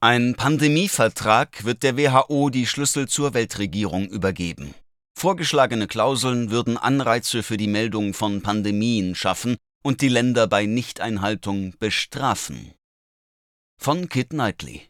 Ein Pandemievertrag wird der WHO die Schlüssel zur Weltregierung übergeben. Vorgeschlagene Klauseln würden Anreize für die Meldung von Pandemien schaffen und die Länder bei Nichteinhaltung bestrafen. Von Kit Knightley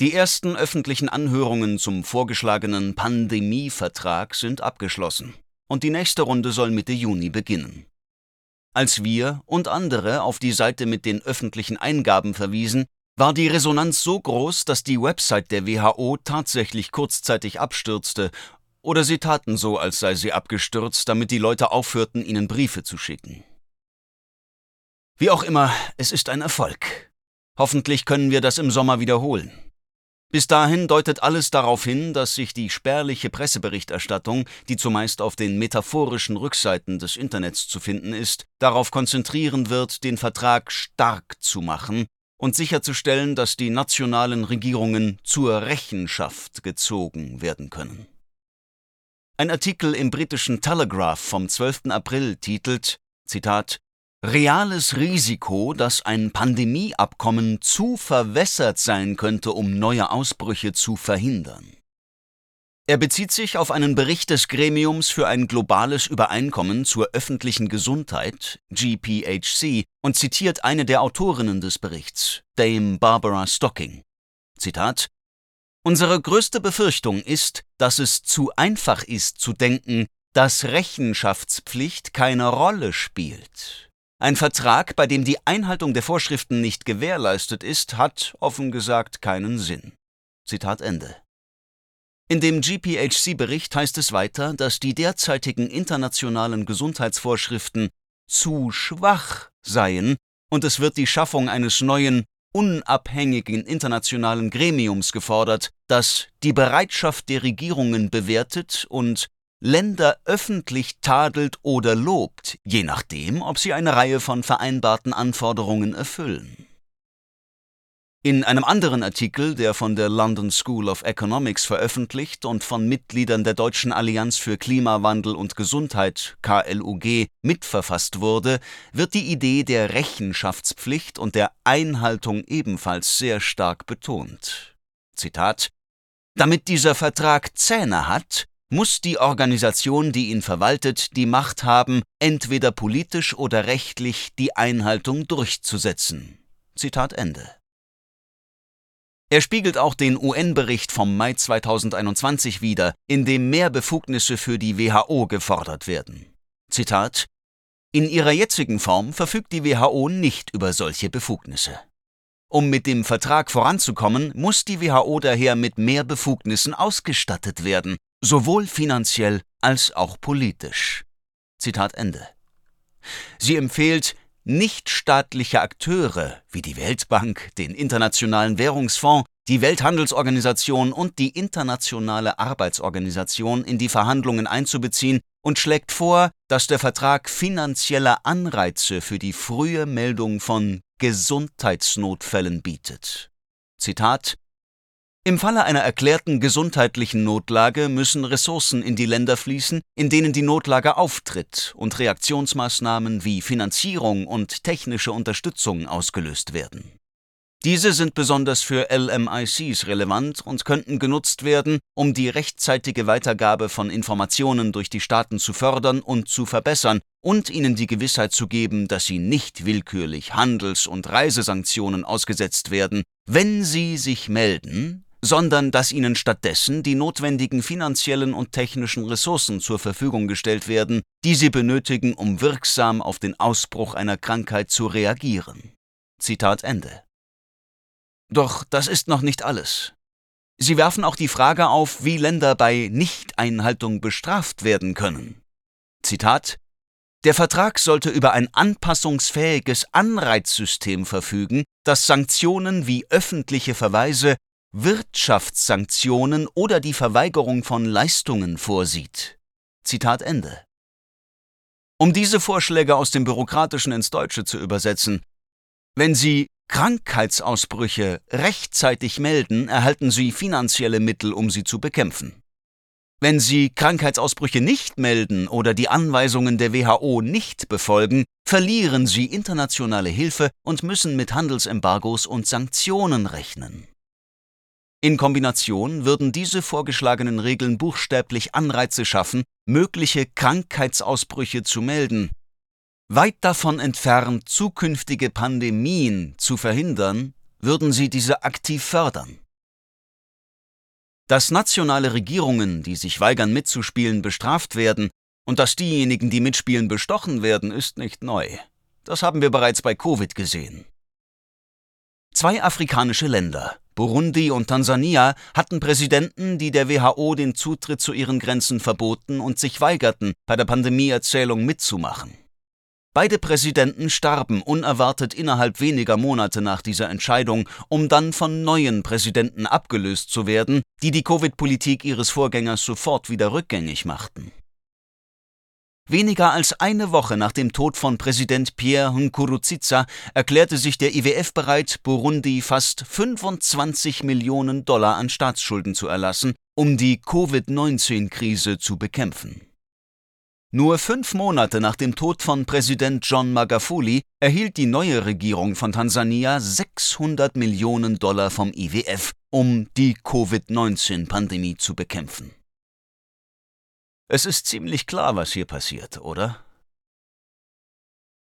Die ersten öffentlichen Anhörungen zum vorgeschlagenen Pandemievertrag sind abgeschlossen und die nächste Runde soll Mitte Juni beginnen. Als wir und andere auf die Seite mit den öffentlichen Eingaben verwiesen, war die Resonanz so groß, dass die Website der WHO tatsächlich kurzzeitig abstürzte, oder sie taten so, als sei sie abgestürzt, damit die Leute aufhörten, ihnen Briefe zu schicken. Wie auch immer, es ist ein Erfolg. Hoffentlich können wir das im Sommer wiederholen. Bis dahin deutet alles darauf hin, dass sich die spärliche Presseberichterstattung, die zumeist auf den metaphorischen Rückseiten des Internets zu finden ist, darauf konzentrieren wird, den Vertrag stark zu machen und sicherzustellen, dass die nationalen Regierungen zur Rechenschaft gezogen werden können. Ein Artikel im britischen Telegraph vom 12. April titelt Zitat Reales Risiko, dass ein Pandemieabkommen zu verwässert sein könnte, um neue Ausbrüche zu verhindern. Er bezieht sich auf einen Bericht des Gremiums für ein globales Übereinkommen zur öffentlichen Gesundheit, GPHC, und zitiert eine der Autorinnen des Berichts, Dame Barbara Stocking. Zitat Unsere größte Befürchtung ist, dass es zu einfach ist zu denken, dass Rechenschaftspflicht keine Rolle spielt. Ein Vertrag, bei dem die Einhaltung der Vorschriften nicht gewährleistet ist, hat offen gesagt keinen Sinn. Zitat Ende. In dem GPHC-Bericht heißt es weiter, dass die derzeitigen internationalen Gesundheitsvorschriften zu schwach seien und es wird die Schaffung eines neuen, unabhängigen internationalen Gremiums gefordert, das die Bereitschaft der Regierungen bewertet und Länder öffentlich tadelt oder lobt, je nachdem, ob sie eine Reihe von vereinbarten Anforderungen erfüllen. In einem anderen Artikel, der von der London School of Economics veröffentlicht und von Mitgliedern der Deutschen Allianz für Klimawandel und Gesundheit KLUG mitverfasst wurde, wird die Idee der Rechenschaftspflicht und der Einhaltung ebenfalls sehr stark betont. Zitat Damit dieser Vertrag Zähne hat, muss die Organisation, die ihn verwaltet, die Macht haben, entweder politisch oder rechtlich die Einhaltung durchzusetzen. Zitat Ende. Er spiegelt auch den UN-Bericht vom Mai 2021 wider, in dem mehr Befugnisse für die WHO gefordert werden. Zitat In ihrer jetzigen Form verfügt die WHO nicht über solche Befugnisse. Um mit dem Vertrag voranzukommen, muss die WHO daher mit mehr Befugnissen ausgestattet werden, sowohl finanziell als auch politisch. Zitat Ende. Sie empfiehlt, nichtstaatliche Akteure wie die Weltbank, den Internationalen Währungsfonds, die Welthandelsorganisation und die Internationale Arbeitsorganisation in die Verhandlungen einzubeziehen und schlägt vor, dass der Vertrag finanzielle Anreize für die frühe Meldung von Gesundheitsnotfällen bietet. Zitat Im Falle einer erklärten gesundheitlichen Notlage müssen Ressourcen in die Länder fließen, in denen die Notlage auftritt und Reaktionsmaßnahmen wie Finanzierung und technische Unterstützung ausgelöst werden. Diese sind besonders für LMICs relevant und könnten genutzt werden, um die rechtzeitige Weitergabe von Informationen durch die Staaten zu fördern und zu verbessern und ihnen die Gewissheit zu geben, dass sie nicht willkürlich Handels- und Reisesanktionen ausgesetzt werden, wenn sie sich melden, sondern dass ihnen stattdessen die notwendigen finanziellen und technischen Ressourcen zur Verfügung gestellt werden, die sie benötigen, um wirksam auf den Ausbruch einer Krankheit zu reagieren. Zitat Ende. Doch das ist noch nicht alles. Sie werfen auch die Frage auf, wie Länder bei Nichteinhaltung bestraft werden können. Zitat Der Vertrag sollte über ein anpassungsfähiges Anreizsystem verfügen, das Sanktionen wie öffentliche Verweise, Wirtschaftssanktionen oder die Verweigerung von Leistungen vorsieht. Zitat Ende. Um diese Vorschläge aus dem Bürokratischen ins Deutsche zu übersetzen, wenn Sie Krankheitsausbrüche rechtzeitig melden, erhalten Sie finanzielle Mittel, um sie zu bekämpfen. Wenn sie Krankheitsausbrüche nicht melden oder die Anweisungen der WHO nicht befolgen, verlieren sie internationale Hilfe und müssen mit Handelsembargos und Sanktionen rechnen. In Kombination würden diese vorgeschlagenen Regeln buchstäblich Anreize schaffen, mögliche Krankheitsausbrüche zu melden. Weit davon entfernt, zukünftige Pandemien zu verhindern, würden sie diese aktiv fördern. Dass nationale Regierungen, die sich weigern mitzuspielen, bestraft werden und dass diejenigen, die mitspielen, bestochen werden, ist nicht neu. Das haben wir bereits bei Covid gesehen. Zwei afrikanische Länder, Burundi und Tansania, hatten Präsidenten, die der WHO den Zutritt zu ihren Grenzen verboten und sich weigerten, bei der Pandemieerzählung mitzumachen. Beide Präsidenten starben unerwartet innerhalb weniger Monate nach dieser Entscheidung, um dann von neuen Präsidenten abgelöst zu werden, die die Covid-Politik ihres Vorgängers sofort wieder rückgängig machten. Weniger als eine Woche nach dem Tod von Präsident Pierre Nkurunziza erklärte sich der IWF bereit, Burundi fast 25 Millionen Dollar an Staatsschulden zu erlassen, um die Covid-19-Krise zu bekämpfen. Nur fünf Monate nach dem Tod von Präsident John Magafuli erhielt die neue Regierung von Tansania 600 Millionen Dollar vom IWF, um die Covid-19-Pandemie zu bekämpfen. Es ist ziemlich klar, was hier passiert, oder?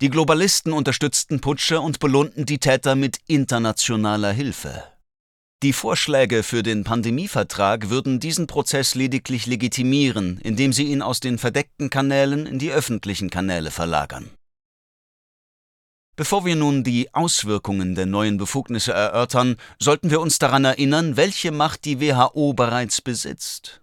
Die Globalisten unterstützten Putsche und belohnten die Täter mit internationaler Hilfe. Die Vorschläge für den Pandemievertrag würden diesen Prozess lediglich legitimieren, indem sie ihn aus den verdeckten Kanälen in die öffentlichen Kanäle verlagern. Bevor wir nun die Auswirkungen der neuen Befugnisse erörtern, sollten wir uns daran erinnern, welche Macht die WHO bereits besitzt.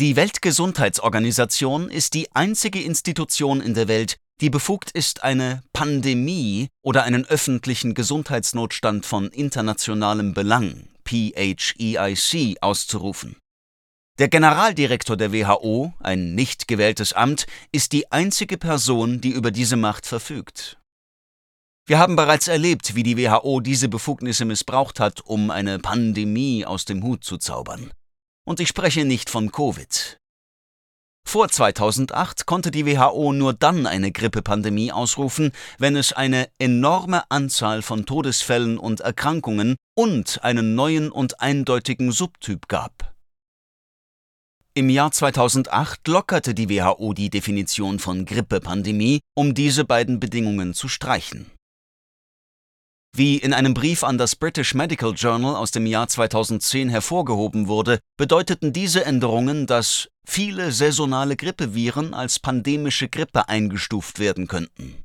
Die Weltgesundheitsorganisation ist die einzige Institution in der Welt, die befugt ist, eine Pandemie oder einen öffentlichen Gesundheitsnotstand von internationalem Belang PHEIC auszurufen. Der Generaldirektor der WHO, ein nicht gewähltes Amt, ist die einzige Person, die über diese Macht verfügt. Wir haben bereits erlebt, wie die WHO diese Befugnisse missbraucht hat, um eine Pandemie aus dem Hut zu zaubern. Und ich spreche nicht von Covid. Vor 2008 konnte die WHO nur dann eine Grippepandemie ausrufen, wenn es eine enorme Anzahl von Todesfällen und Erkrankungen und einen neuen und eindeutigen Subtyp gab. Im Jahr 2008 lockerte die WHO die Definition von Grippepandemie, um diese beiden Bedingungen zu streichen. Wie in einem Brief an das British Medical Journal aus dem Jahr 2010 hervorgehoben wurde, bedeuteten diese Änderungen, dass viele saisonale Grippeviren als pandemische Grippe eingestuft werden könnten.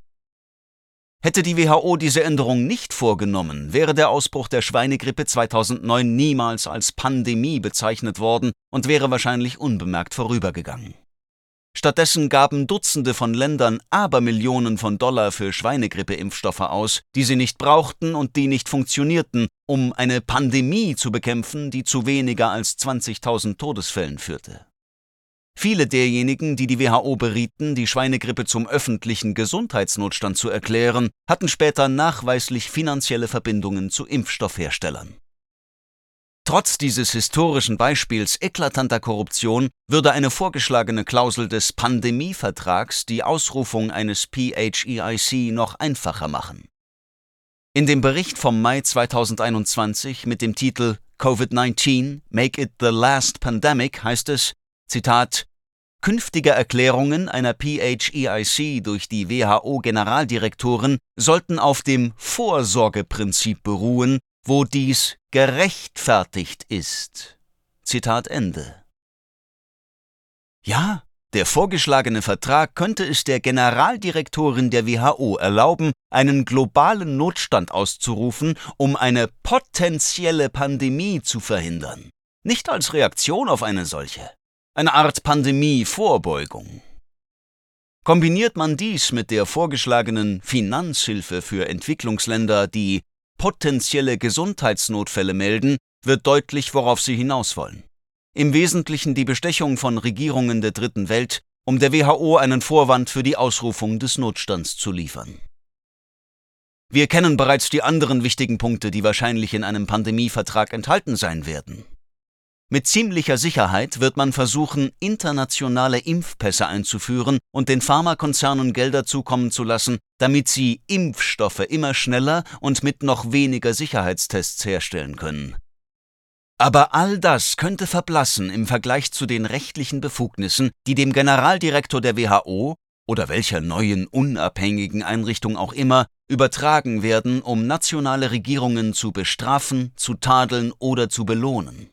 Hätte die WHO diese Änderung nicht vorgenommen, wäre der Ausbruch der Schweinegrippe 2009 niemals als Pandemie bezeichnet worden und wäre wahrscheinlich unbemerkt vorübergegangen. Stattdessen gaben Dutzende von Ländern Abermillionen von Dollar für Schweinegrippeimpfstoffe aus, die sie nicht brauchten und die nicht funktionierten, um eine Pandemie zu bekämpfen, die zu weniger als 20.000 Todesfällen führte. Viele derjenigen, die die WHO berieten, die Schweinegrippe zum öffentlichen Gesundheitsnotstand zu erklären, hatten später nachweislich finanzielle Verbindungen zu Impfstoffherstellern. Trotz dieses historischen Beispiels eklatanter Korruption würde eine vorgeschlagene Klausel des Pandemievertrags die Ausrufung eines PHEIC noch einfacher machen. In dem Bericht vom Mai 2021 mit dem Titel Covid-19 Make it the Last Pandemic heißt es, Zitat, Künftige Erklärungen einer PHEIC durch die WHO-Generaldirektoren sollten auf dem Vorsorgeprinzip beruhen wo dies gerechtfertigt ist. Zitat Ende. Ja, der vorgeschlagene Vertrag könnte es der Generaldirektorin der WHO erlauben, einen globalen Notstand auszurufen, um eine potenzielle Pandemie zu verhindern. Nicht als Reaktion auf eine solche. Eine Art Pandemie-Vorbeugung. Kombiniert man dies mit der vorgeschlagenen Finanzhilfe für Entwicklungsländer, die potenzielle Gesundheitsnotfälle melden, wird deutlich, worauf sie hinaus wollen. Im Wesentlichen die Bestechung von Regierungen der Dritten Welt, um der WHO einen Vorwand für die Ausrufung des Notstands zu liefern. Wir kennen bereits die anderen wichtigen Punkte, die wahrscheinlich in einem Pandemievertrag enthalten sein werden. Mit ziemlicher Sicherheit wird man versuchen, internationale Impfpässe einzuführen und den Pharmakonzernen Gelder zukommen zu lassen, damit sie Impfstoffe immer schneller und mit noch weniger Sicherheitstests herstellen können. Aber all das könnte verblassen im Vergleich zu den rechtlichen Befugnissen, die dem Generaldirektor der WHO oder welcher neuen unabhängigen Einrichtung auch immer übertragen werden, um nationale Regierungen zu bestrafen, zu tadeln oder zu belohnen.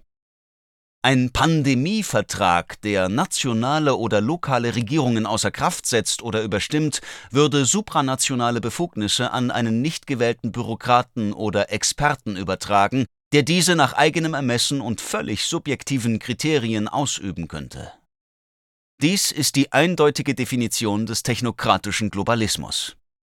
Ein Pandemievertrag, der nationale oder lokale Regierungen außer Kraft setzt oder überstimmt, würde supranationale Befugnisse an einen nicht gewählten Bürokraten oder Experten übertragen, der diese nach eigenem Ermessen und völlig subjektiven Kriterien ausüben könnte. Dies ist die eindeutige Definition des technokratischen Globalismus.